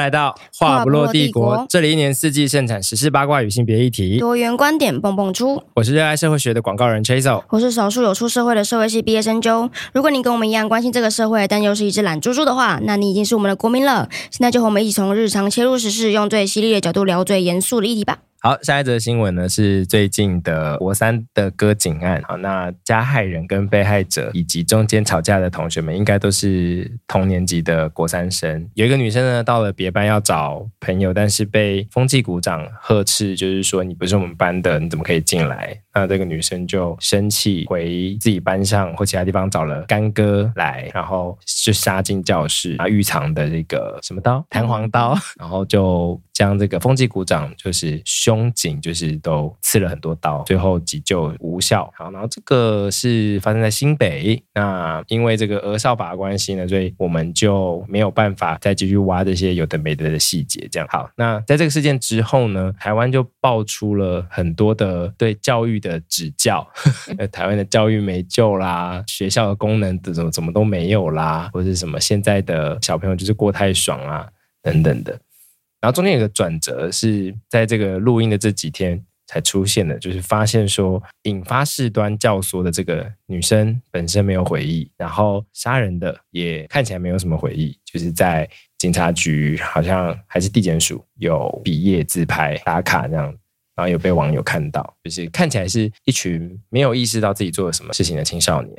来到话不落帝国，这里一年四季盛产时事八卦与性别议题，多元观点蹦蹦出。我是热爱社会学的广告人 Chasel，我是少数有出社会的社会系毕业生 Joe。如果你跟我们一样关心这个社会，但又是一只懒猪猪的话，那你已经是我们的国民了。现在就和我们一起从日常切入时事，用最犀利的角度聊最严肃的议题吧。好，下一则新闻呢是最近的国三的割颈案。好，那加害人跟被害者以及中间吵架的同学们，应该都是同年级的国三生。有一个女生呢，到了别班要找朋友，但是被风纪股长呵斥，就是说你不是我们班的，你怎么可以进来？那这个女生就生气，回自己班上或其他地方找了干哥来，然后就杀进教室，拿浴藏的这个什么刀，弹簧刀，然后就将这个风纪股长就是。胸颈就是都刺了很多刀，最后急救无效。好，然后这个是发生在新北。那因为这个儿少法的关系呢，所以我们就没有办法再继续挖这些有的没的的细节。这样好，那在这个事件之后呢，台湾就爆出了很多的对教育的指教，台湾的教育没救啦，学校的功能怎么怎么都没有啦，或者是什么现在的小朋友就是过太爽啊等等的。然后中间有个转折，是在这个录音的这几天才出现的，就是发现说引发事端教唆的这个女生本身没有回忆，然后杀人的也看起来没有什么回忆，就是在警察局好像还是地检署有毕业自拍打卡这样，然后有被网友看到，就是看起来是一群没有意识到自己做了什么事情的青少年，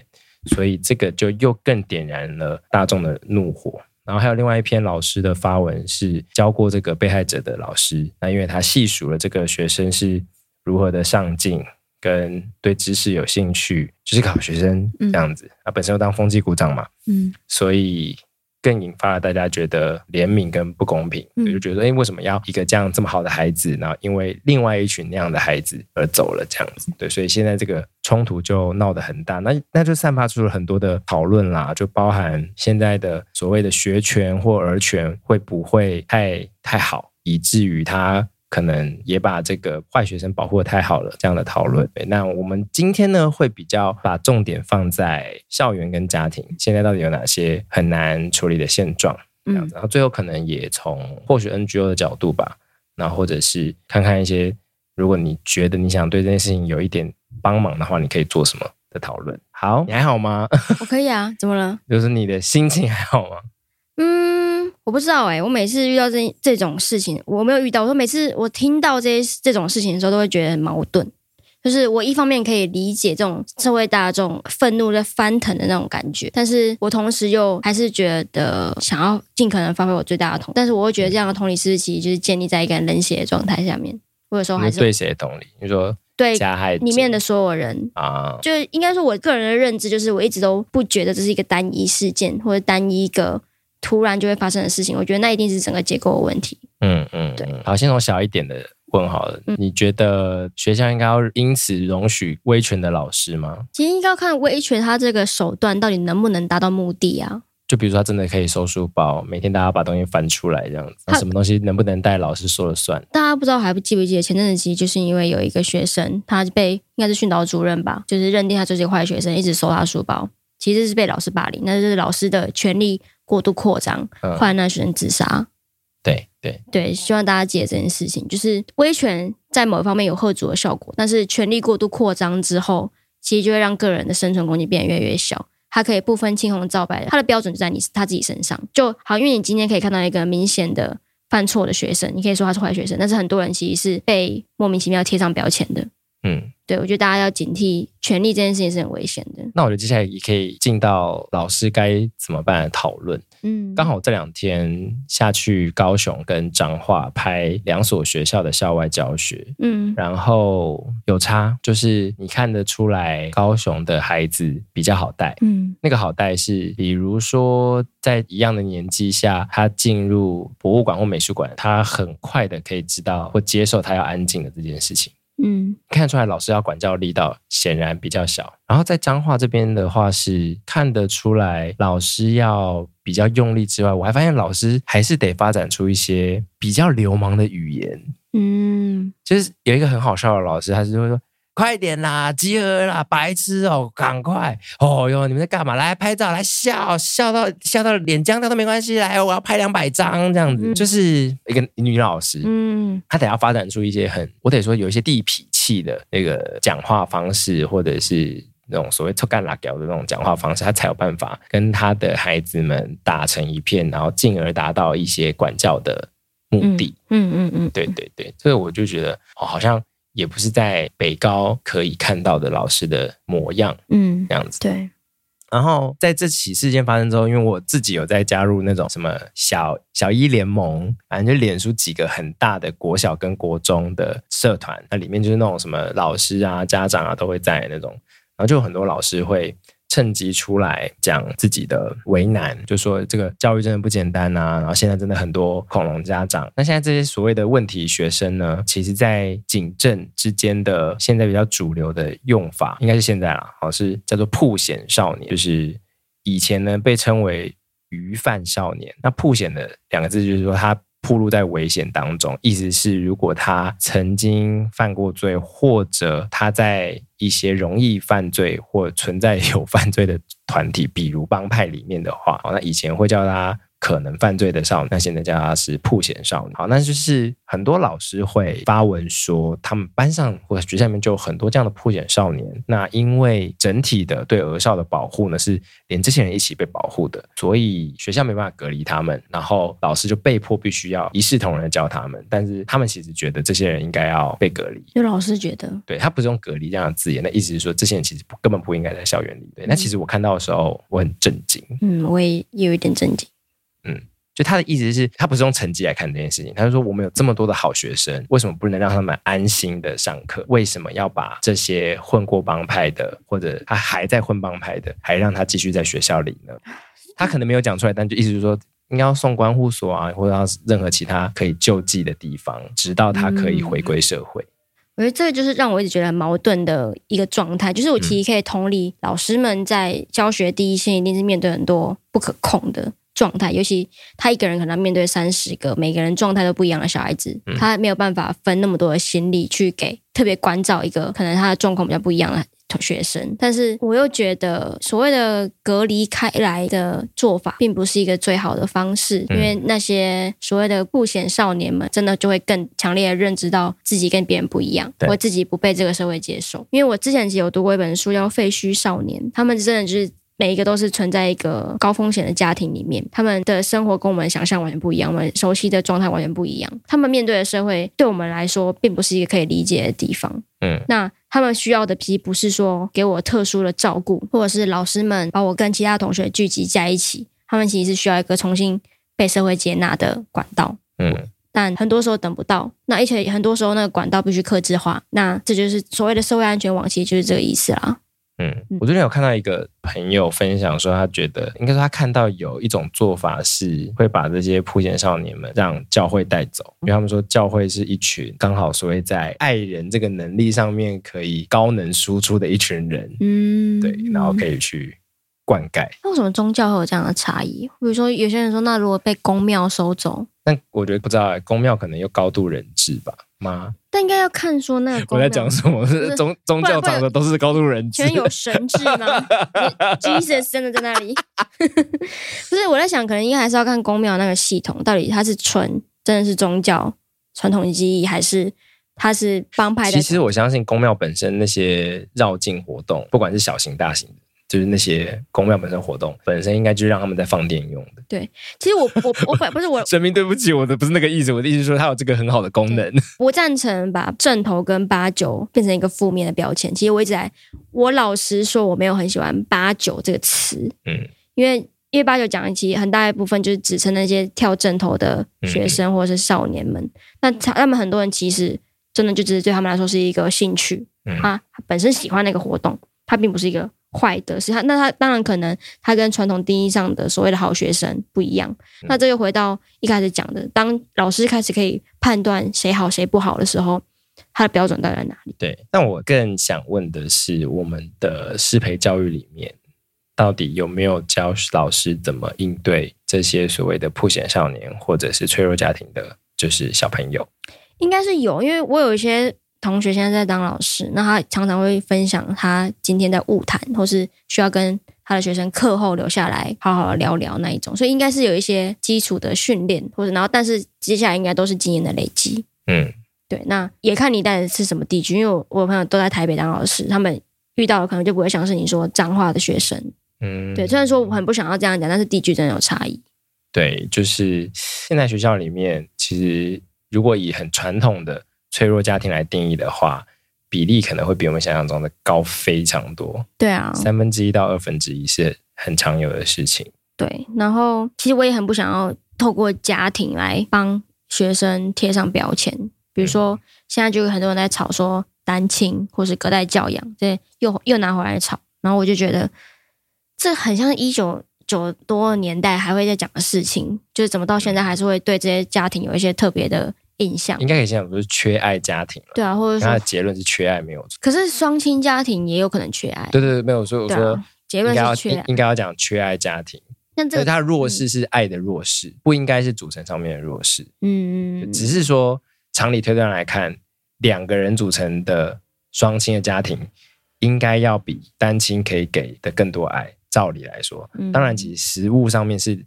所以这个就又更点燃了大众的怒火。然后还有另外一篇老师的发文，是教过这个被害者的老师。那因为他细数了这个学生是如何的上进，跟对知识有兴趣，就是个好学生这样子。他本身又当风纪股长嘛，嗯，所以。更引发了大家觉得怜悯跟不公平，嗯、就觉得哎，为什么要一个这样这么好的孩子，然后因为另外一群那样的孩子而走了这样子？对，所以现在这个冲突就闹得很大，那那就散发出了很多的讨论啦，就包含现在的所谓的学权或儿权会不会太太好，以至于他。可能也把这个坏学生保护的太好了，这样的讨论。那我们今天呢，会比较把重点放在校园跟家庭，现在到底有哪些很难处理的现状，这样子。然后最后可能也从或许 NGO 的角度吧，那或者是看看一些，如果你觉得你想对这件事情有一点帮忙的话，你可以做什么的讨论。好，你还好吗？我可以啊，怎么了？就是你的心情还好吗？嗯。我不知道哎、欸，我每次遇到这这种事情，我没有遇到。我说每次我听到这些这种事情的时候，都会觉得很矛盾。就是我一方面可以理解这种社会大众愤怒在翻腾的那种感觉，但是我同时又还是觉得想要尽可能发挥我最大的同，但是我会觉得这样的同理是其实就是建立在一个冷血的状态下面。我有时候还是对谁的同理？你说对加害里面的所有人啊，就应该说我个人的认知就是我一直都不觉得这是一个单一事件或者单一一个。突然就会发生的事情，我觉得那一定是整个结构的问题。嗯嗯，对。好，先从小一点的问好了。嗯、你觉得学校应该要因此容许威权的老师吗？其实应该要看威权他这个手段到底能不能达到目的啊。就比如说他真的可以收书包，每天大家把东西翻出来这样子，那什么东西能不能带，老师说了算。大家不知道还不记不记得前阵子其实就是因为有一个学生，他被应该是训导主任吧，就是认定他就是一个坏学生，一直收他书包，其实是被老师霸凌，那就是老师的权力。过度扩张，坏那学生自杀。嗯、对对对，希望大家记得这件事情，就是威权在某一方面有贺阻的效果，但是权力过度扩张之后，其实就会让个人的生存空间变得越来越小。他可以不分青红皂白，他的标准就在你他自己身上就好。因为你今天可以看到一个明显的犯错的学生，你可以说他是坏学生，但是很多人其实是被莫名其妙贴上标签的。嗯，对，我觉得大家要警惕权力这件事情是很危险的。那我觉得接下来也可以进到老师该怎么办的讨论。嗯，刚好这两天下去高雄跟彰化拍两所学校的校外教学。嗯，然后有差，就是你看得出来高雄的孩子比较好带。嗯，那个好带是，比如说在一样的年纪下，他进入博物馆或美术馆，他很快的可以知道或接受他要安静的这件事情。嗯，看出来老师要管教力道显然比较小。然后在彰化这边的话，是看得出来老师要比较用力之外，我还发现老师还是得发展出一些比较流氓的语言。嗯，就是有一个很好笑的老师，他是会说：“快点啦，集合啦，白痴哦，赶快！哦哟，你们在干嘛？来拍照，来笑笑到笑到脸僵掉都没关系，来，我要拍两百张这样子。嗯、就是一个女老师，嗯，她得要发展出一些很，我得说有一些地痞气的那个讲话方式，或者是那种所谓臭干辣椒的那种讲话方式，她才有办法跟她的孩子们打成一片，然后进而达到一些管教的目的。嗯嗯嗯，嗯，对对对，所以我就觉得，哦，好像。也不是在北高可以看到的老师的模样，嗯，这样子。对。然后在这起事件发生之后，因为我自己有在加入那种什么小小一联盟，反正就脸书几个很大的国小跟国中的社团，那里面就是那种什么老师啊、家长啊都会在那种，然后就有很多老师会。趁机出来讲自己的为难，就说这个教育真的不简单啊。然后现在真的很多恐龙家长，那现在这些所谓的问题学生呢，其实在警政之间的现在比较主流的用法，应该是现在啦，好是叫做曝险少年，就是以前呢被称为虞犯少年。那曝险的两个字就是说他。暴露在危险当中，意思是如果他曾经犯过罪，或者他在一些容易犯罪或存在有 犯罪的团体，比如帮派里面的话，那以前会叫他。可能犯罪的少年，那现在叫他是曝险少年。好，那就是很多老师会发文说，他们班上或者学校里面就有很多这样的曝险少年。那因为整体的对儿少的保护呢，是连这些人一起被保护的，所以学校没办法隔离他们，然后老师就被迫必须要一视同仁的教他们。但是他们其实觉得这些人应该要被隔离。就老师觉得，对，他不是用隔离这样的字眼，那意思是说这些人其实根本不应该在校园里。对，那其实我看到的时候，我很震惊。嗯，我也有一点震惊。嗯，就他的意思是，他不是用成绩来看这件事情。他就说，我们有这么多的好学生，为什么不能让他们安心的上课？为什么要把这些混过帮派的，或者他还在混帮派的，还让他继续在学校里呢？他可能没有讲出来，但就意思就是说，应该要送关护所啊，或者要任何其他可以救济的地方，直到他可以回归社会。嗯，我觉得这个就是让我一直觉得很矛盾的一个状态，就是我其实可以同理，老师们在教学第一线一定是面对很多不可控的。状态，尤其他一个人可能面对三十个每个人状态都不一样的小孩子，嗯，他没有办法分那么多的心力去给特别关照一个可能他的状况比较不一样的学生。但是我又觉得所谓的隔离开来的做法，并不是一个最好的方式，因为那些所谓的不显少年们，真的就会更强烈的认知到自己跟别人不一样，或自己不被这个社会接受。因为我之前其实有读过一本书叫《废墟少年》，他们真的就是。每一个都是存在一个高风险的家庭里面，他们的生活跟我们想象完全不一样，我们熟悉的状态完全不一样。他们面对的社会，对我们来说，并不是一个可以理解的地方。嗯，那他们需要的，其实不是说给我特殊的照顾，或者是老师们把我跟其他同学聚集在一起。他们其实是需要一个重新被社会接纳的管道。嗯，但很多时候等不到，那而且很多时候那个管道必须克制化。那这就是所谓的社会安全网，其实就是这个意思啦。嗯，我最近有看到一个朋友分享说，他觉得应该说他看到有一种做法是会把这些普贤少年们让教会带走，因为他们说教会是一群刚好所谓在爱人这个能力上面可以高能输出的一群人，嗯，对，然后可以去灌溉。那为什么宗教会有这样的差异？比如说有些人说，那如果被宫庙收走，但我觉得不知道，宫庙可能又高度人治吧。吗？但应该要看说那个。我在讲什么？是宗宗教长的都是高度人质，全有神智吗？Jesus 真的在那里？不是，我在想，可能应该还是要看宫庙那个系统，到底它是纯真的是宗教传统记忆，还是它是帮派的？其实我相信宫庙本身那些绕境活动，不管是小型大型的。就是那些公庙本身活动本身应该就是让他们在放电用的。对，其实我我我本不是我 神明，对不起，我的不是那个意思，我的意思是说它有这个很好的功能。我赞成把正头跟八九变成一个负面的标签。其实我一直在，我老实说我没有很喜欢八九这个词，嗯，因为因为八九讲的其实很大一部分就是指称那些跳正头的学生或者是少年们。嗯、那他他们很多人其实真的就只是对他们来说是一个兴趣，嗯、他本身喜欢那个活动，他并不是一个。坏的是他，那他当然可能他跟传统定义上的所谓的好学生不一样。嗯、那这又回到一开始讲的，当老师开始可以判断谁好谁不好的时候，他的标准到底在哪里？对。但我更想问的是，我们的师培教育里面，到底有没有教老师怎么应对这些所谓的破险少年或者是脆弱家庭的，就是小朋友？应该是有，因为我有一些。同学现在在当老师，那他常常会分享他今天在误谈，或是需要跟他的学生课后留下来好好聊聊那一种，所以应该是有一些基础的训练，或者然后但是接下来应该都是经验的累积。嗯，对，那也看你带的是什么地区，因为我我朋友都在台北当老师，他们遇到的可能就不会像是你说脏话的学生。嗯，对，虽然说我很不想要这样讲，但是地区真的有差异。对，就是现在学校里面，其实如果以很传统的脆弱家庭来定义的话，比例可能会比我们想象中的高非常多。对啊，三分之一到二分之一是很常有的事情。对，然后其实我也很不想要透过家庭来帮学生贴上标签，比如说现在就有很多人在吵说单亲或是隔代教养，这又又拿回来吵，然后我就觉得这很像一九。九多年代还会在讲的事情，就是怎么到现在还是会对这些家庭有一些特别的印象。应该可以讲，不是缺爱家庭。对啊，或者说他的结论是缺爱没有错。可是双亲家庭也有可能缺爱。对对对，没有说我说、啊、结论是缺爱，应该要讲缺爱家庭。那这个他弱势是爱的弱势，嗯、不应该是组成上面的弱势。嗯，只是说常理推断来看，两个人组成的双亲的家庭，应该要比单亲可以给的更多爱。照理来说，当然，其实实物上面是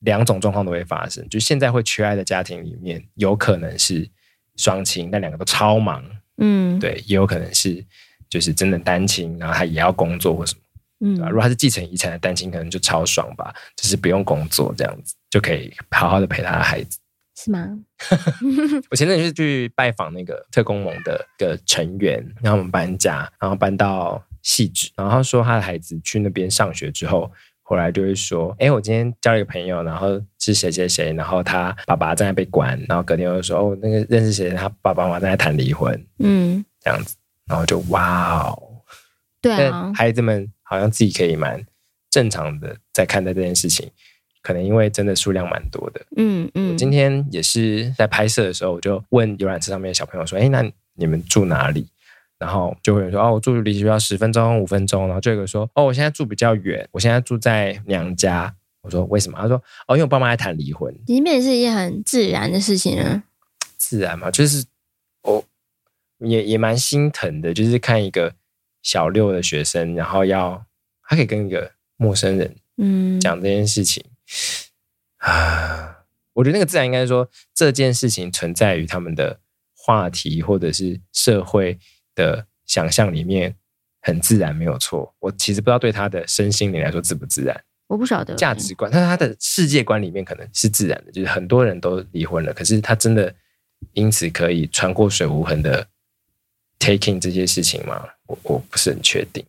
两种状况都会发生。就现在会缺爱的家庭里面，有可能是双亲，但两个都超忙，嗯，对，也有可能是就是真的单亲，然后他也要工作或什么，嗯，对吧？如果他是继承遗产的单亲，可能就超爽吧，就是不用工作这样子，就可以好好的陪他的孩子，是吗？我前阵子是去拜访那个特工盟的一个成员，然后我们搬家，然后搬到。细致，然后他说他的孩子去那边上学之后，后来就会说：“哎，我今天交了一个朋友，然后是谁谁谁，然后他爸爸正在被关，然后隔天又说哦，那个认识谁，他爸爸妈妈正在谈离婚，嗯，这样子，然后就哇哦，对啊，孩子们好像自己可以蛮正常的在看待这件事情，可能因为真的数量蛮多的，嗯。嗯，我今天也是在拍摄的时候，我就问游览车上面的小朋友说：哎，那你们住哪里？”然后就会有人说哦，我住离学校十分钟、五分钟。然后就有个说哦，我现在住比较远，我现在住在娘家。我说为什么？他说哦，因为我爸妈在谈离婚。离婚是一件很自然的事情啊。自然嘛，就是我，也也蛮心疼的，就是看一个小六的学生，然后要他可以跟一个陌生人嗯讲这件事情、嗯、啊。我觉得那个自然应该是说这件事情存在于他们的话题或者是社会。的想象里面很自然，没有错。我其实不知道对他的身心灵来说自不自然，我不晓得价值观。但是他的世界观里面可能是自然的，就是很多人都离婚了，可是他真的因此可以穿过水无痕的 taking 这些事情吗？我我不是很确定。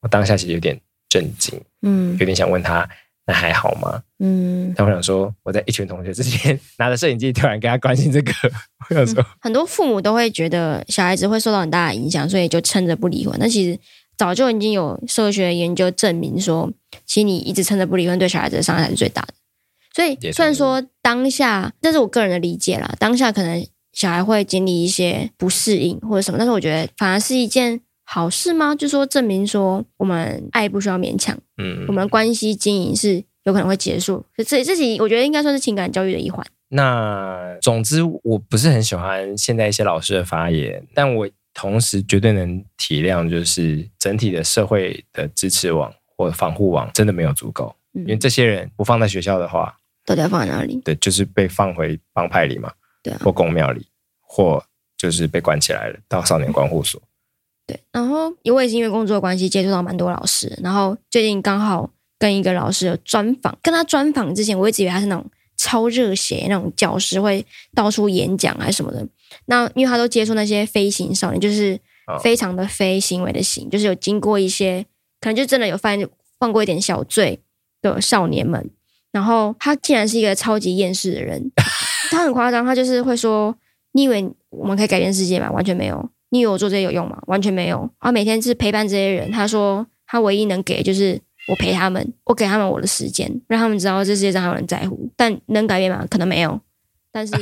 我当下其实有点震惊，嗯，有点想问他。那还好吗？嗯，但我想说，我在一群同学之间拿着摄影机，突然跟他关心这个，我想说、嗯，很多父母都会觉得小孩子会受到很大的影响，所以就撑着不离婚。那其实早就已经有社会学研究证明说，其实你一直撑着不离婚，对小孩子的伤害是最大的。所以虽然说当下，这是我个人的理解啦，当下可能小孩会经历一些不适应或者什么，但是我觉得反而是一件。好事吗？就说证明说我们爱不需要勉强，嗯，我们的关系经营是有可能会结束。这这己我觉得应该算是情感教育的一环。那总之，我不是很喜欢现在一些老师的发言，但我同时绝对能体谅，就是整体的社会的支持网或防护网真的没有足够，嗯，因为这些人不放在学校的话，到底要放在哪里？对，就是被放回帮派里嘛，对啊，或公庙里，或就是被关起来了，到少年观护所。对，然后因为是因为工作关系接触到蛮多老师，然后最近刚好跟一个老师有专访，跟他专访之前，我一直以为他是那种超热血那种教师，会到处演讲还是什么的。那因为他都接触那些飞行少年，就是非常的非行为的行，就是有经过一些可能就真的有犯犯过一点小罪的少年们。然后他竟然是一个超级厌世的人，他很夸张，他就是会说：“你以为我们可以改变世界吗？完全没有。”你以为我做这些有用吗？完全没有。他每天是陪伴这些人。他说他唯一能给就是我陪他们，我给他们我的时间，让他们知道这世界上还有人在乎。但能改变吗？可能没有。但是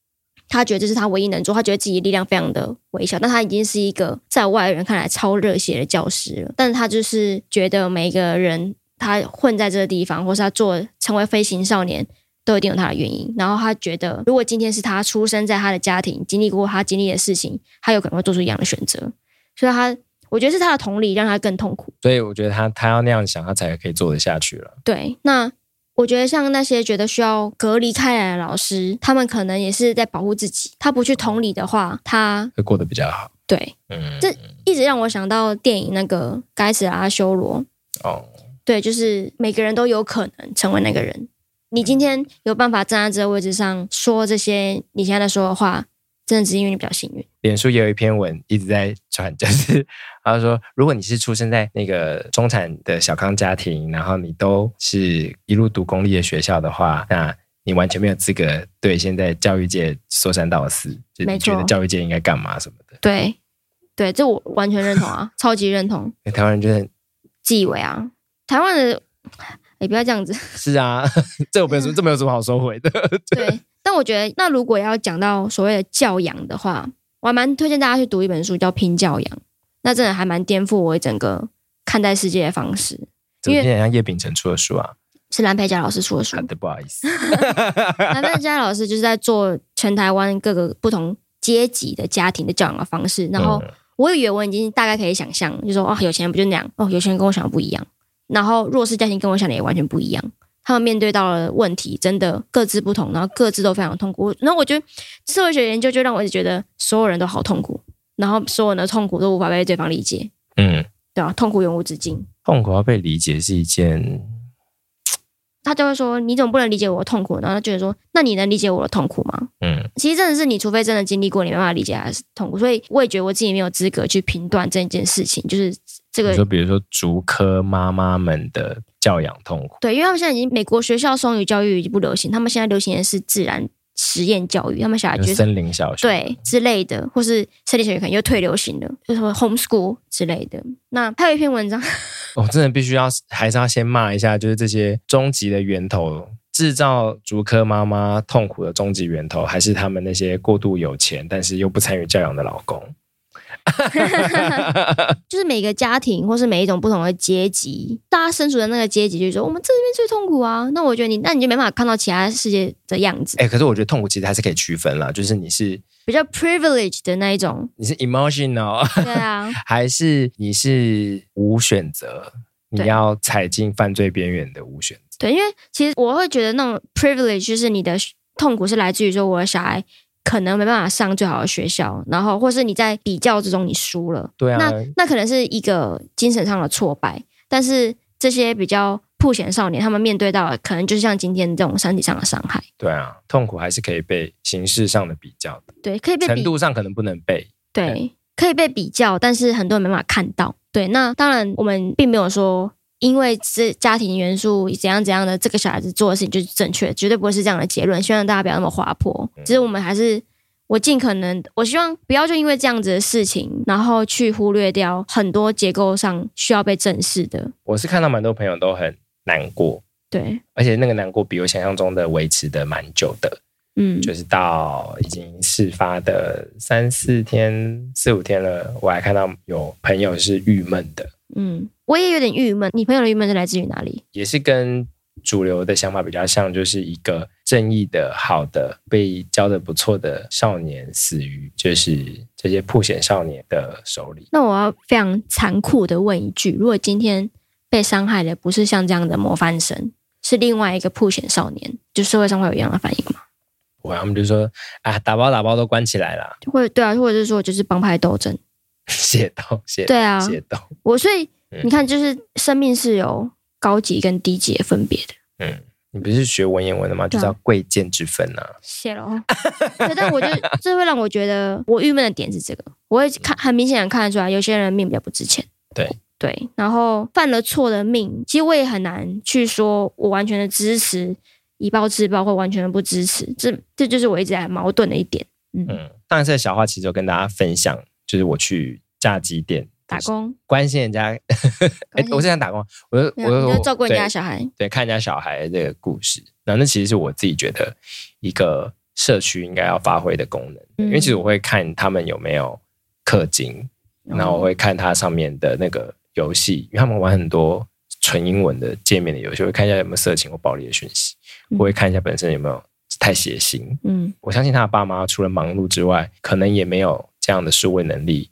他觉得这是他唯一能做。他觉得自己力量非常的微小。但他已经是一个在外人看来超热血的教师了。但是他就是觉得每一个人他混在这个地方，或是他做成为飞行少年，都一定有他的原因。然后他觉得，如果今天是他出生在他的家庭，经历过他经历的事情，他有可能会做出一样的选择。所以他，我觉得是他的同理让他更痛苦。所以我觉得他他要那样想，他才可以做得下去了。对，那我觉得像那些觉得需要隔离开来的老师，他们可能也是在保护自己。他不去同理的话，他会过得比较好。对，嗯，这一直让我想到电影那个《该死的阿修罗》哦。对，就是每个人都有可能成为那个人。你今天有办法站在这个位置上说这些你现在在说的话，真的只是因为你比较幸运。脸书也有一篇文一直在传，就是他说，如果你是出生在那个中产的小康家庭，然后你都是一路读公立的学校的话，那你完全没有资格对现在教育界说三道四，就你觉得教育界应该干嘛什么的。对，对，这我完全认同啊，超级认同。台湾人就是自以为啊。台湾的，也不要这样子。是啊，这有什么，这没有什么好收回的。对，但我觉得，那如果要讲到所谓的教养的话，我还蛮推荐大家去读一本书，叫《拼教养》。那真的还蛮颠覆我整个看待世界的方式。因为像叶秉辰出的书啊，是蓝佩佳老师出的书。的，不好意思，蓝佩佳老师就是在做全台湾各个不同阶级的家庭的教养的方式。然后我以为我已经大概可以想象，就说哦，有钱人不就那样？哦，有钱人跟我想的不一样。然后弱势家庭跟我想的也完全不一样，他们面对到了问题真的各自不同，然后各自都非常痛苦。然后我觉得社会学研究就让我一直觉得所有人都好痛苦，然后所有人的痛苦都无法被对方理解。嗯，对啊，痛苦永无止境。痛苦要被理解是一件。他就会说：“你怎么不能理解我的痛苦？”然后他觉得说：“那你能理解我的痛苦吗？”嗯，其实真的是你，除非真的经历过，你没办法理解他的痛苦。所以我也觉得我自己没有资格去评断这件事情。就是这个，你说比如说竹科妈妈们的教养痛苦，对，因为他们现在已经美国学校双语教育已经不流行，他们现在流行的是自然。实验教育，他们小孩就是森林小学对之类的，或是森林小学可能又退流行了，就是 homeschool 之类的。那还有一篇文章，我、哦、真的必须要还是要先骂一下，就是这些终极的源头，制造竹科妈妈痛苦的终极源头，还是他们那些过度有钱但是又不参与教养的老公。就是每个家庭，或是每一种不同的阶级，大家身处的那个阶级，就是说我们这边最痛苦啊。那我觉得你，那你就没办法看到其他世界的样子。哎、欸，可是我觉得痛苦其实还是可以区分啦，就是你是比较 privileged 的那一种，你是 emotional，对啊，还是你是无选择，你要踩进犯罪边缘的无选择。对，因为其实我会觉得那种 privilege 就是你的痛苦是来自于说我的小孩。可能没办法上最好的学校，然后或是你在比较之中你输了，对啊，那那可能是一个精神上的挫败。但是这些比较破险少年，他们面对到的可能就是像今天这种身体上的伤害。对啊，痛苦还是可以被形式上的比较的，对，可以被程度上可能不能被，对，对可以被比较，但是很多人没办法看到。对，那当然我们并没有说。因为是家庭元素怎样怎样的，这个小孩子做的事情就是正确，绝对不会是这样的结论。希望大家不要那么滑坡。其实我们还是我尽可能，我希望不要就因为这样子的事情，然后去忽略掉很多结构上需要被正视的。我是看到蛮多朋友都很难过，对，而且那个难过比我想象中的维持的蛮久的，嗯，就是到已经事发的三四天、四五天了，我还看到有朋友是郁闷的。嗯，我也有点郁闷。你朋友的郁闷是来自于哪里？也是跟主流的想法比较像，就是一个正义的、好的、被教的不错的少年死于就是这些破险少年的手里。那我要非常残酷的问一句：如果今天被伤害的不是像这样的模范生，是另外一个破险少年，就社会上会有一样的反应吗？我他们就说啊，打包打包都关起来了，就会对啊，或者是说就是帮派斗争。械斗，械对啊。我所以你看，就是生命是有高级跟低级的分别的。嗯，你不是学文言文的吗？就叫贵贱之分啊。谢了。对，但我就这会让我觉得，我郁闷的点是这个，我会看很明显的看得出来，有些人命比较不值钱。对对，然后犯了错的命，其实我也很难去说我完全的支持以暴制暴，或完全的不支持。这这就是我一直在矛盾的一点。嗯，嗯当然，这个小话其实有跟大家分享。就是我去炸鸡店打工，关心人家。哎，我是想打工，我就我就照顾人家小孩，对，看人家小孩这个故事。然后那其实是我自己觉得一个社区应该要发挥的功能，嗯、因为其实我会看他们有没有氪金，然后我会看它上面的那个游戏，因为他们玩很多纯英文的界面的游戏，会看一下有没有色情或暴力的讯息，我会看一下本身有没有太血腥。嗯，我相信他的爸妈除了忙碌之外，可能也没有这样的数位能力，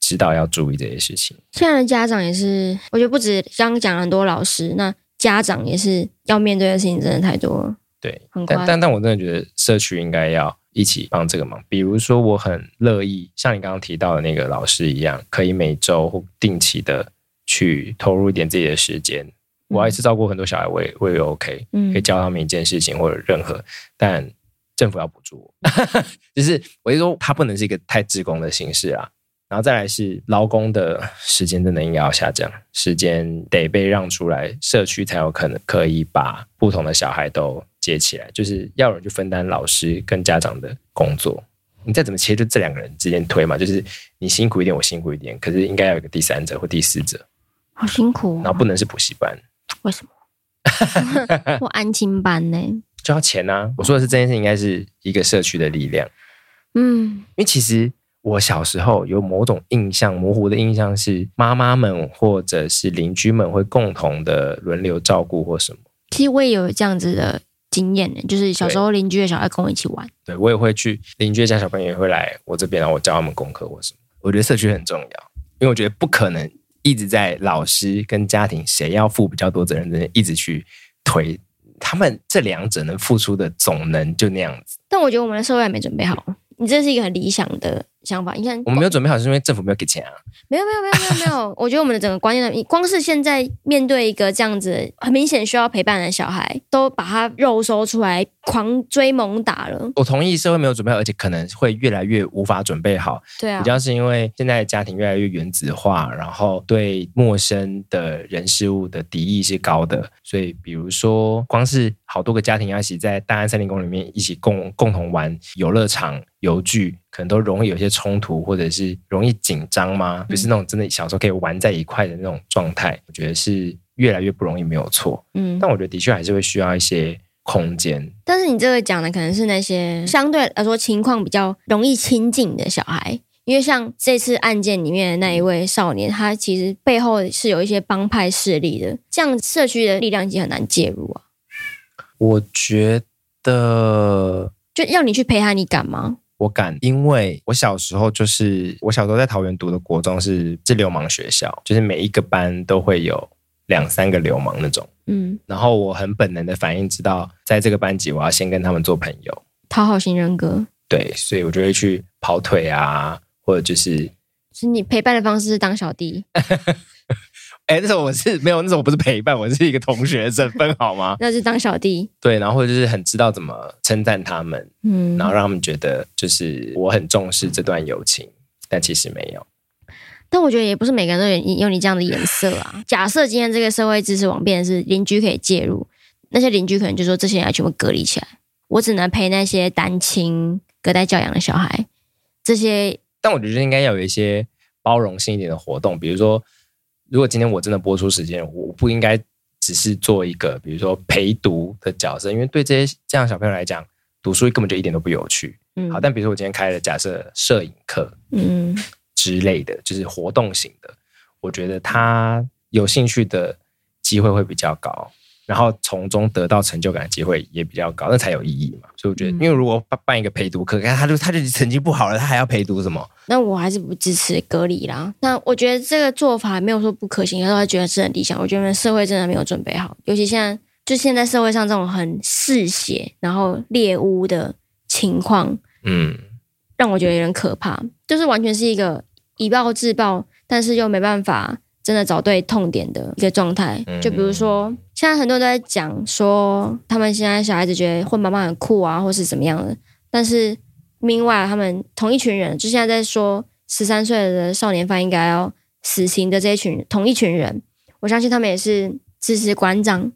知道要注意这些事情。现在的家长也是，我觉得不止刚刚讲了很多老师，那家长也是要面对的事情真的太多了。对，但但但我真的觉得社区应该要一起帮这个忙。比如说，我很乐意像你刚刚提到的那个老师一样，可以每周或定期的去投入一点自己的时间。嗯、我还是照顾很多小孩，我也我也 OK，可以教他们一件事情或者任何，但政府要补助我，就是我就说它不能是一个太自工的形式啊。然后再来是劳工的时间真的应该要下降，时间得被让出来，社区才有可能可以把不同的小孩都接起来，就是要有人去分担老师跟家长的工作。你再怎么切，就这两个人之间推嘛，就是你辛苦一点，我辛苦一点，可是应该要有一个第三者或第四者。好辛苦哦，然后不能是补习班，为什么？我安亲班呢？就要钱啊！我说的是这件事，应该是一个社区的力量。嗯，因为其实。我小时候有某种印象，模糊的印象是妈妈们或者是邻居们会共同的轮流照顾或什么。其实我也有这样子的经验呢，就是小时候邻居的小孩跟我一起玩。对，我也会去邻居家小朋友也会来我这边，然后我教他们功课或什么。我觉得社区很重要，因为我觉得不可能一直在老师跟家庭谁要负比较多责任之间一直去推，他们这两者能付出的总能就那样子。但我觉得我们的社会还没准备好，你这是一个很理想的。想法，你看，我们没有准备好，是因为政府没有给钱啊。没有，没有，没有，没有，没有。我觉得我们的整个观念，的光是现在面对一个这样子很明显需要陪伴的小孩，都把他肉收出来，狂追猛打了。我同意社会没有准备好，而且可能会越来越无法准备好。对啊，主要是因为现在的家庭越来越原子化，然后对陌生的人事物的敌意是高的，所以比如说，光是好多个家庭要一起在大安森林公园里面一起共共同玩游乐场。游具可能都容易有些冲突，或者是容易紧张吗？不、嗯、是那种真的小时候可以玩在一块的那种状态。我觉得是越来越不容易，没有错。嗯，但我觉得的确还是会需要一些空间。但是你这个讲的可能是那些相对来说情况比较容易亲近的小孩，因为像这次案件里面的那一位少年，他其实背后是有一些帮派势力的，这样社区的力量已经很难介入啊。我觉得就要你去陪他，你敢吗？我敢，因为我小时候就是我小时候在桃园读的国中是是流氓学校，就是每一个班都会有两三个流氓那种。嗯，然后我很本能的反应知道，在这个班级我要先跟他们做朋友，讨好型人格。对，所以我就会去跑腿啊，或者就是，是你陪伴的方式是当小弟。哎，那时候我是没有，那时候我不是陪伴，我是一个同学身份，好吗？那是当小弟。对，然后或者就是很知道怎么称赞他们，嗯，然后让他们觉得就是我很重视这段友情，但其实没有。但我觉得也不是每个人都有有你这样的颜色啊。假设今天这个社会支持网变是邻居可以介入，那些邻居可能就说这些人要全部隔离起来，我只能陪那些单亲隔代教养的小孩。这些，但我觉得应该要有一些包容性一点的活动，比如说。如果今天我真的播出时间，我不应该只是做一个，比如说陪读的角色，因为对这些这样小朋友来讲，读书根本就一点都不有趣。嗯，好，但比如说我今天开了假设摄影课，嗯之类的，就是活动型的，我觉得他有兴趣的机会会比较高。然后从中得到成就感的机会也比较高，那才有意义嘛。所以我觉得，因为如果办办一个陪读课，看他就他就成绩不好了，他还要陪读什么？那我还是不支持隔离啦。那我觉得这个做法没有说不可行，但是我觉得是很理想。我觉得社会真的没有准备好，尤其现在就现在社会上这种很嗜血然后猎巫的情况，嗯，让我觉得有点可怕。就是完全是一个以暴制暴，但是又没办法。真的找对痛点的一个状态，就比如说，现在很多人都在讲说，他们现在小孩子觉得混妈妈很酷啊，或是怎么样的。但是，另外他们同一群人，就现在在说十三岁的少年犯应该要死刑的这一群同一群人，我相信他们也是支持馆长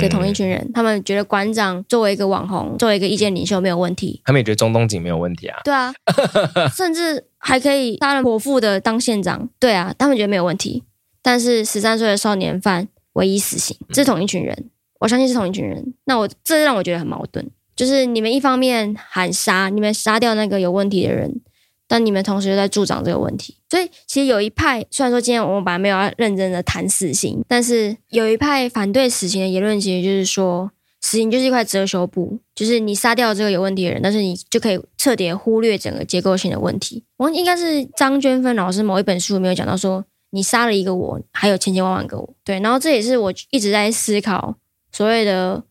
的同一群人。他们觉得馆长作为一个网红，作为一个意见领袖没有问题。他们也觉得中东锦没有问题啊。对啊，甚至还可以杀人剖腹的当县长。对啊，他们觉得没有问题。但是十三岁的少年犯唯一死刑，这是同一群人，我相信是同一群人。那我这让我觉得很矛盾，就是你们一方面喊杀，你们杀掉那个有问题的人，但你们同时又在助长这个问题。所以其实有一派，虽然说今天我们本来没有要认真的谈死刑，但是有一派反对死刑的言论，其实就是说，死刑就是一块遮羞布，就是你杀掉这个有问题的人，但是你就可以彻底忽略整个结构性的问题。我应该是张娟芬老师某一本书里面有讲到说，你杀了一个我，还有千千万万个我。对，然后这也是我一直在思考所谓的。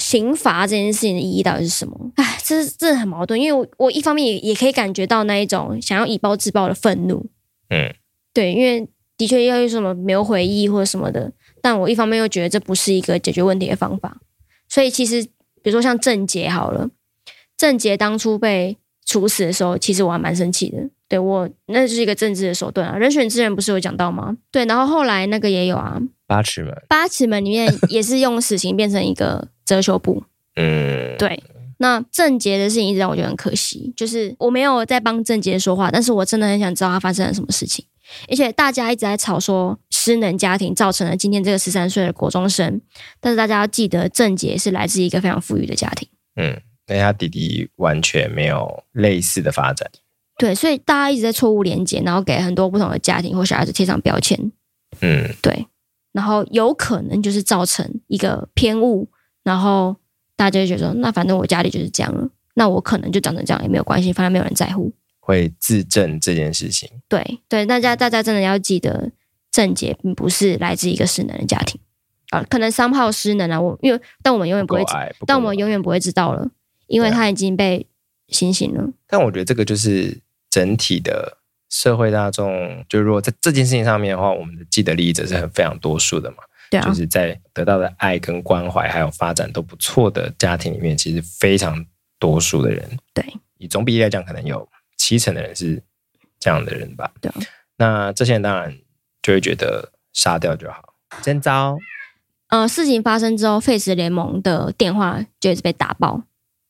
刑罚这件事情的意义到底是什么？哎，这是这很矛盾，因为我我一方面也也可以感觉到那一种想要以暴制暴的愤怒，嗯，对，因为的确要用什么没有回忆或者什么的，但我一方面又觉得这不是一个解决问题的方法，所以其实比如说像郑杰好了，郑杰当初被处死的时候，其实我还蛮生气的，对我那就是一个政治的手段啊，人选之人不是有讲到吗？对，然后后来那个也有啊，八尺门，八尺门里面也是用死刑变成一个。遮羞布，嗯，对。那郑捷的事情一直让我觉得很可惜，就是我没有在帮郑捷说话，但是我真的很想知道他发生了什么事情。而且大家一直在吵说失能家庭造成了今天这个十三岁的国中生，但是大家要记得郑捷是来自一个非常富裕的家庭，嗯，那他弟弟完全没有类似的发展，对，所以大家一直在错误连接，然后给很多不同的家庭或小孩子贴上标签，嗯，对，然后有可能就是造成一个偏误。然后大家就觉得说，那反正我家里就是这样了，那我可能就长成这样也没有关系，反正没有人在乎。会自证这件事情，对对，大家大家真的要记得，症结并不是来自一个失能的家庭啊，可能三炮失能啊，我因为但我们永远不会，不但我们永远不会知道了，因为他已经被行刑了。但我觉得这个就是整体的社会大众，就如果在这件事情上面的话，我们的既得利益者是很非常多数的嘛。对啊，就是在得到的爱跟关怀，还有发展都不错的家庭里面，其实非常多数的人，对，以总比例来讲，可能有七成的人是这样的人吧。对啊，那这些人当然就会觉得杀掉就好。真糟。呃，事情发生之后，Face 联盟的电话就一直被打爆，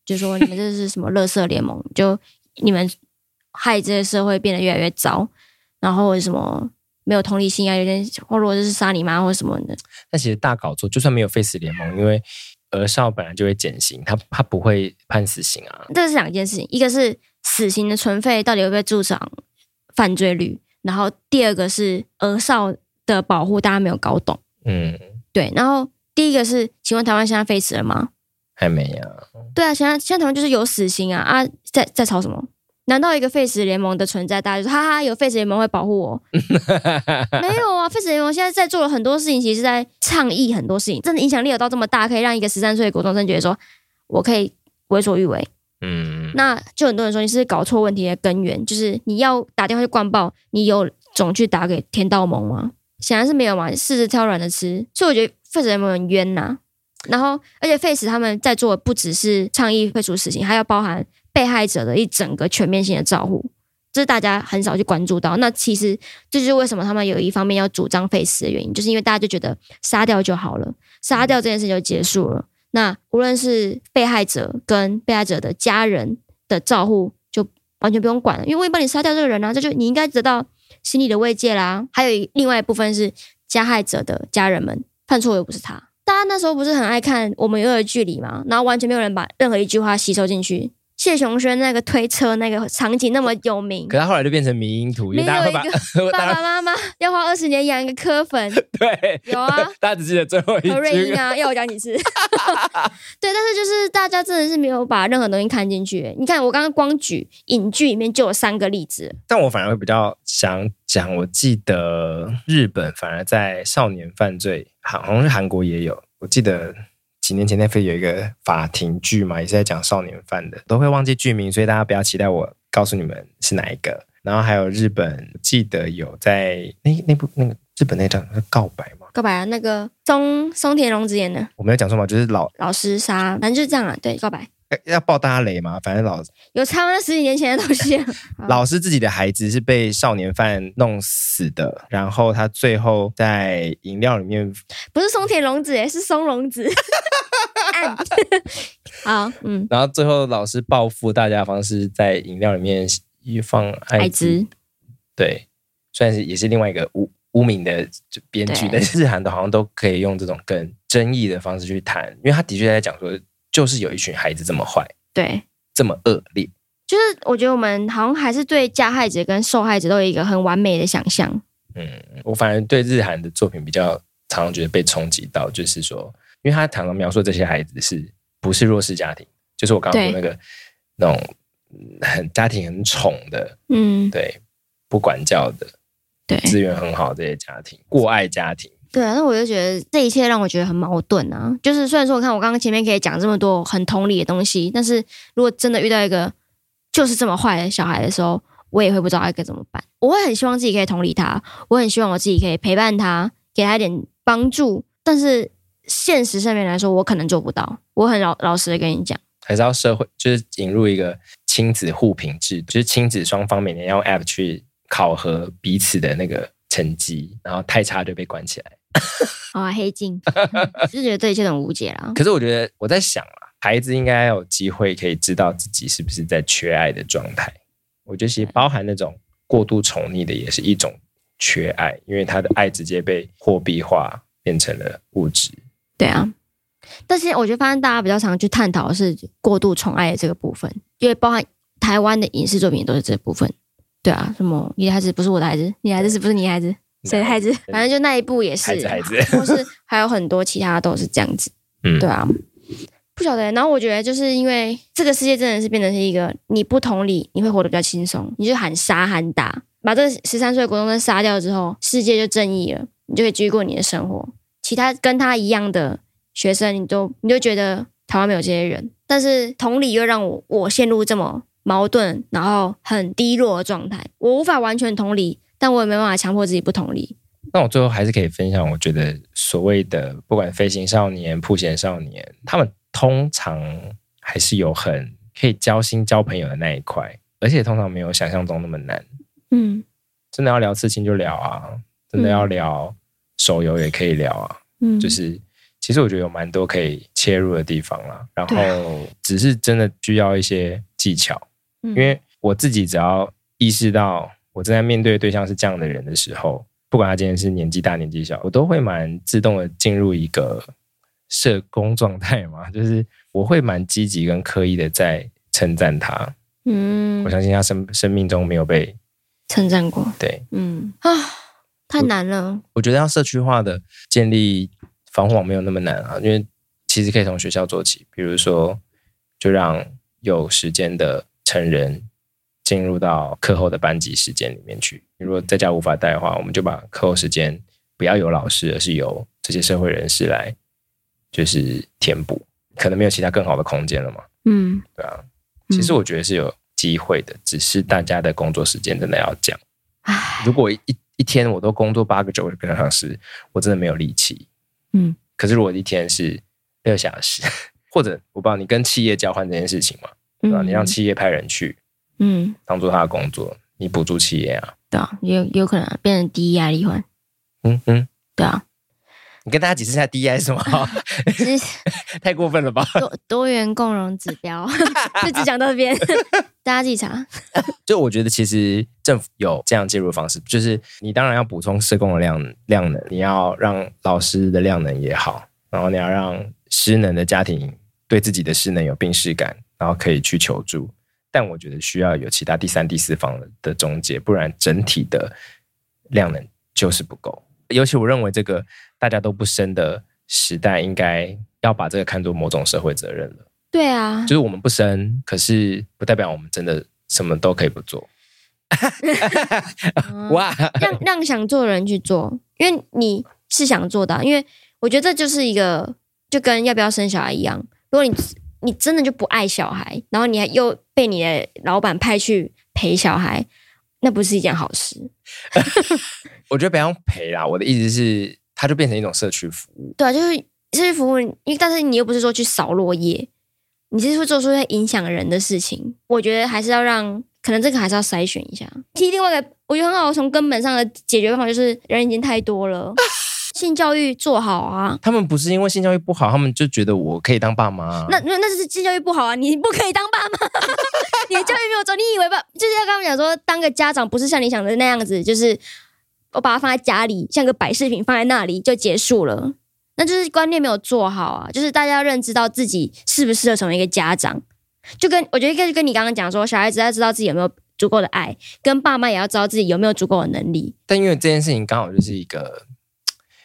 就说你们这是什么垃圾联盟？就你们害这个社会变得越来越糟，然后什么？没有同理心啊，有点或如果就是杀你妈或什么的。但其实大搞作，就算没有 Face 联盟，因为儿少本来就会减刑，他他不会判死刑啊。这是两件事情，一个是死刑的存废到底会不会助长犯罪率，然后第二个是儿少的保护，大家没有搞懂。嗯，对。然后第一个是，请问台湾现在 Face 了吗？还没呀、啊。对啊，现在现在台湾就是有死刑啊啊，在在吵什么？难道一个废死联盟的存在，大家就说哈哈，有 Face 联盟会保护我？没有啊，，Face 联盟现在在做了很多事情，其实是在倡议很多事情，真的影响力有到这么大，可以让一个十三岁的国中生觉得说，我可以为所欲为。嗯，那就很多人说你是搞错问题的根源，就是你要打电话去灌爆，你有种去打给天道盟吗？显然是没有嘛，柿子挑软的吃，所以我觉得 Face 联盟很冤呐、啊。然后，而且 Face 他们在做的不只是倡议废除死刑，还要包含。被害者的一整个全面性的照顾，这是大家很少去关注到。那其实这就是为什么他们有一方面要主张废死的原因，就是因为大家就觉得杀掉就好了，杀掉这件事就结束了。那无论是被害者跟被害者的家人的照顾，就完全不用管了，因为我已经帮你杀掉这个人啊，这就你应该得到心理的慰藉啦。还有另外一部分是加害者的家人们，犯错又不是他。大家那时候不是很爱看《我们与恶的距离》吗？然后完全没有人把任何一句话吸收进去。谢雄轩那个推车那个场景那么有名，可他后来就变成迷因图，因为大家会 把爸爸妈妈要花二十年养一个柯粉，对，有啊，大家只记得最后一句何瑞英啊，要我讲几次？对，但是就是大家真的是没有把任何东西看进去。你看我刚刚光举影剧里面就有三个例子，但我反而会比较想讲，我记得日本反而在少年犯罪，好像是韩国也有，我记得。几年前那飞有一个法庭剧嘛，也是在讲少年犯的，都会忘记剧名，所以大家不要期待我告诉你们是哪一个。然后还有日本，记得有在那那部那个日本那张告白吗？告白啊，那个松松田龙子演的。我没有讲错吗，就是老老师杀，反正就是这样啊。对，告白。要爆大家雷吗？反正老有差那十几年前的东西。老师自己的孩子是被少年犯弄死的，然后他最后在饮料里面，不是松田龙子，也是松隆子。好，嗯，然后最后老师报复大家的方式，在饮料里面一放艾滋，对，虽然是也是另外一个污污名的编剧，但是日韩的好像都可以用这种更争议的方式去谈，因为他的确在讲说。就是有一群孩子这么坏，对，这么恶劣，就是我觉得我们好像还是对加害者跟受害者都有一个很完美的想象。嗯，我反而对日韩的作品比较常常觉得被冲击到，就是说，因为他常常描述这些孩子是不是弱势家庭，就是我刚刚说那个那种很家庭很宠的，嗯，对，不管教的，对，资源很好这些家庭，过爱家庭。对啊，那我就觉得这一切让我觉得很矛盾啊。就是虽然说，我看我刚刚前面可以讲这么多很同理的东西，但是如果真的遇到一个就是这么坏的小孩的时候，我也会不知道该怎么办。我会很希望自己可以同理他，我很希望我自己可以陪伴他，给他一点帮助。但是现实上面来说，我可能做不到。我很老老实的跟你讲，还是要社会就是引入一个亲子互评制，就是亲子双方每年要用 App 去考核彼此的那个成绩，然后太差就被关起来。好 啊，黑镜，就觉得这一切都很无解了。可是我觉得我在想啊，孩子应该有机会可以知道自己是不是在缺爱的状态。我觉得其实包含那种过度宠溺的，也是一种缺爱，因为他的爱直接被货币化，变成了物质。对啊，但是我觉得发现大家比较常去探讨的是过度宠爱的这个部分，因为包含台湾的影视作品都是这部分。对啊，什么你的孩子不是我的孩子，你的孩子是不是你的孩子？谁的孩子？反正就那一部也是，孩子孩子，或是还有很多其他都是这样子。嗯，对啊，不晓得。然后我觉得就是因为这个世界真的是变成是一个你不同理，你会活得比较轻松。你就喊杀喊打，把这十三岁的国中生杀掉之后，世界就正义了，你就可以继续过你的生活。其他跟他一样的学生，你都你就觉得台湾没有这些人。但是同理又让我我陷入这么矛盾，然后很低落的状态，我无法完全同理。但我也没办法强迫自己不同理。那我最后还是可以分享，我觉得所谓的不管飞行少年、曝险少年，他们通常还是有很可以交心、交朋友的那一块，而且通常没有想象中那么难。嗯，真的要聊刺青就聊啊，真的要聊手游也可以聊啊。嗯，就是其实我觉得有蛮多可以切入的地方啦。然后只是真的需要一些技巧，因为我自己只要意识到。我正在面对的对象是这样的人的时候，不管他今天是年纪大年纪小，我都会蛮自动的进入一个社工状态嘛，就是我会蛮积极跟刻意的在称赞他。嗯，我相信他生生命中没有被称赞过。对，嗯啊，太难了我。我觉得要社区化的建立防护网没有那么难啊，因为其实可以从学校做起，比如说就让有时间的成人。进入到课后的班级时间里面去。如果在家无法带的话，我们就把课后时间不要由老师，而是由这些社会人士来，就是填补。可能没有其他更好的空间了嘛？嗯，对啊。其实我觉得是有机会的，只是大家的工作时间真的要讲。如果一一天我都工作八个九个小时，我真的没有力气。嗯。可是如果一天是六小时，或者我不知道你跟企业交换这件事情嘛？对吧？你让企业派人去。嗯，当做他的工作，你补助企业啊？对啊，有有可能变成低压力婚。嗯嗯，对啊。你跟大家解释一下低压是什么？太过分了吧？多多元共融指标，就只讲到这边，大家自己查。就我觉得，其实政府有这样介入的方式，就是你当然要补充社工的量量能，你要让老师的量能也好，然后你要让失能的家庭对自己的失能有病识感，然后可以去求助。但我觉得需要有其他第三、第四方的中介，不然整体的量能就是不够。尤其我认为这个大家都不生的时代，应该要把这个看作某种社会责任了。对啊，就是我们不生，可是不代表我们真的什么都可以不做。哇，让让想做的人去做，因为你是想做的啊。因为我觉得这就是一个，就跟要不要生小孩一样，如果你。你真的就不爱小孩，然后你还又被你的老板派去陪小孩，那不是一件好事。我觉得不要陪啦，我的意思是，它就变成一种社区服务。对啊，就是社区服务，因为但是你又不是说去扫落叶，你是会做出一些影响人的事情。我觉得还是要让，可能这个还是要筛选一下。其实另外一个，我觉得很好，从根本上的解决方法就是人已经太多了。性教育做好啊！他们不是因为性教育不好，他们就觉得我可以当爸妈啊。那那那是性教育不好啊！你不可以当爸妈，你的教育没有做。你以为吧？就是要跟他们讲说，当个家长不是像你想的那样子，就是我把它放在家里，像个摆饰品放在那里就结束了。那就是观念没有做好啊！就是大家要认知到自己适不适合成为一个家长，就跟我觉得跟跟你刚刚讲说，小孩子要知道自己有没有足够的爱，跟爸妈也要知道自己有没有足够的能力。但因为这件事情刚好就是一个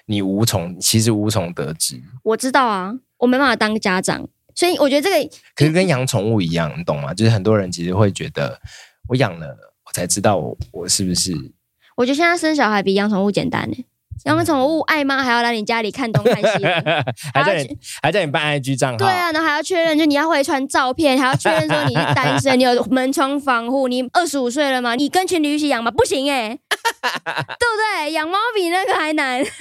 你无从，其实无从得知。我知道啊，我没办法当家长，所以我觉得这个可是跟养宠物一样，你懂吗？就是很多人其实会觉得，我养了，我才知道我我是不是。我觉得现在生小孩比养宠物简单呢。养个宠物爱妈还要来你家里看东看西，还叫你还叫你办 IG 账号，对啊，然后还要确认，就你要会传照片，还要确认说你是单身，你有门窗防护，你二十五岁了吗？你跟情侣一起养吗？不行哎、不对？养猫比那个还难。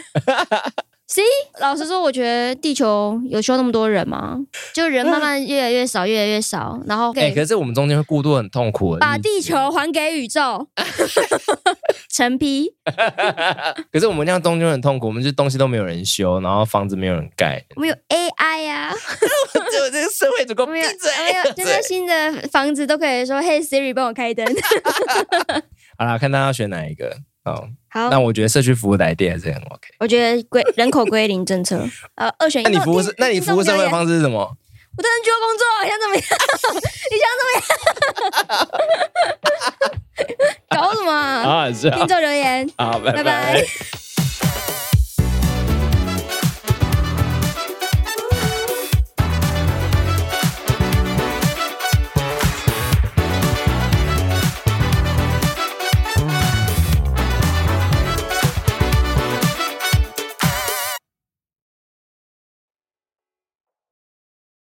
See，老实说，我觉得地球有需要那么多人吗？就人慢慢越来越少，越来越少，然后哎、欸，可是我们中间会过度很痛苦，把地球还给宇宙，成批。可是我们这样中间很痛苦，我们就东西都没有人修，然后房子没有人盖。我们有 AI 呀、啊，只有这个社会主够闭嘴。没有，现在新的房子都可以说“嘿，Siri，帮我开灯。”好啦，看大家要选哪一个。哦，好，那我觉得社区服务的 idea 还是很 OK。我觉得归人口归零政策，呃，二选一。那你服务是？那你服务社会的方式是什么？我在 NGO 工作，你想怎么样？你想怎么样？搞什么？啊，是。听众留言。好，拜拜。拜拜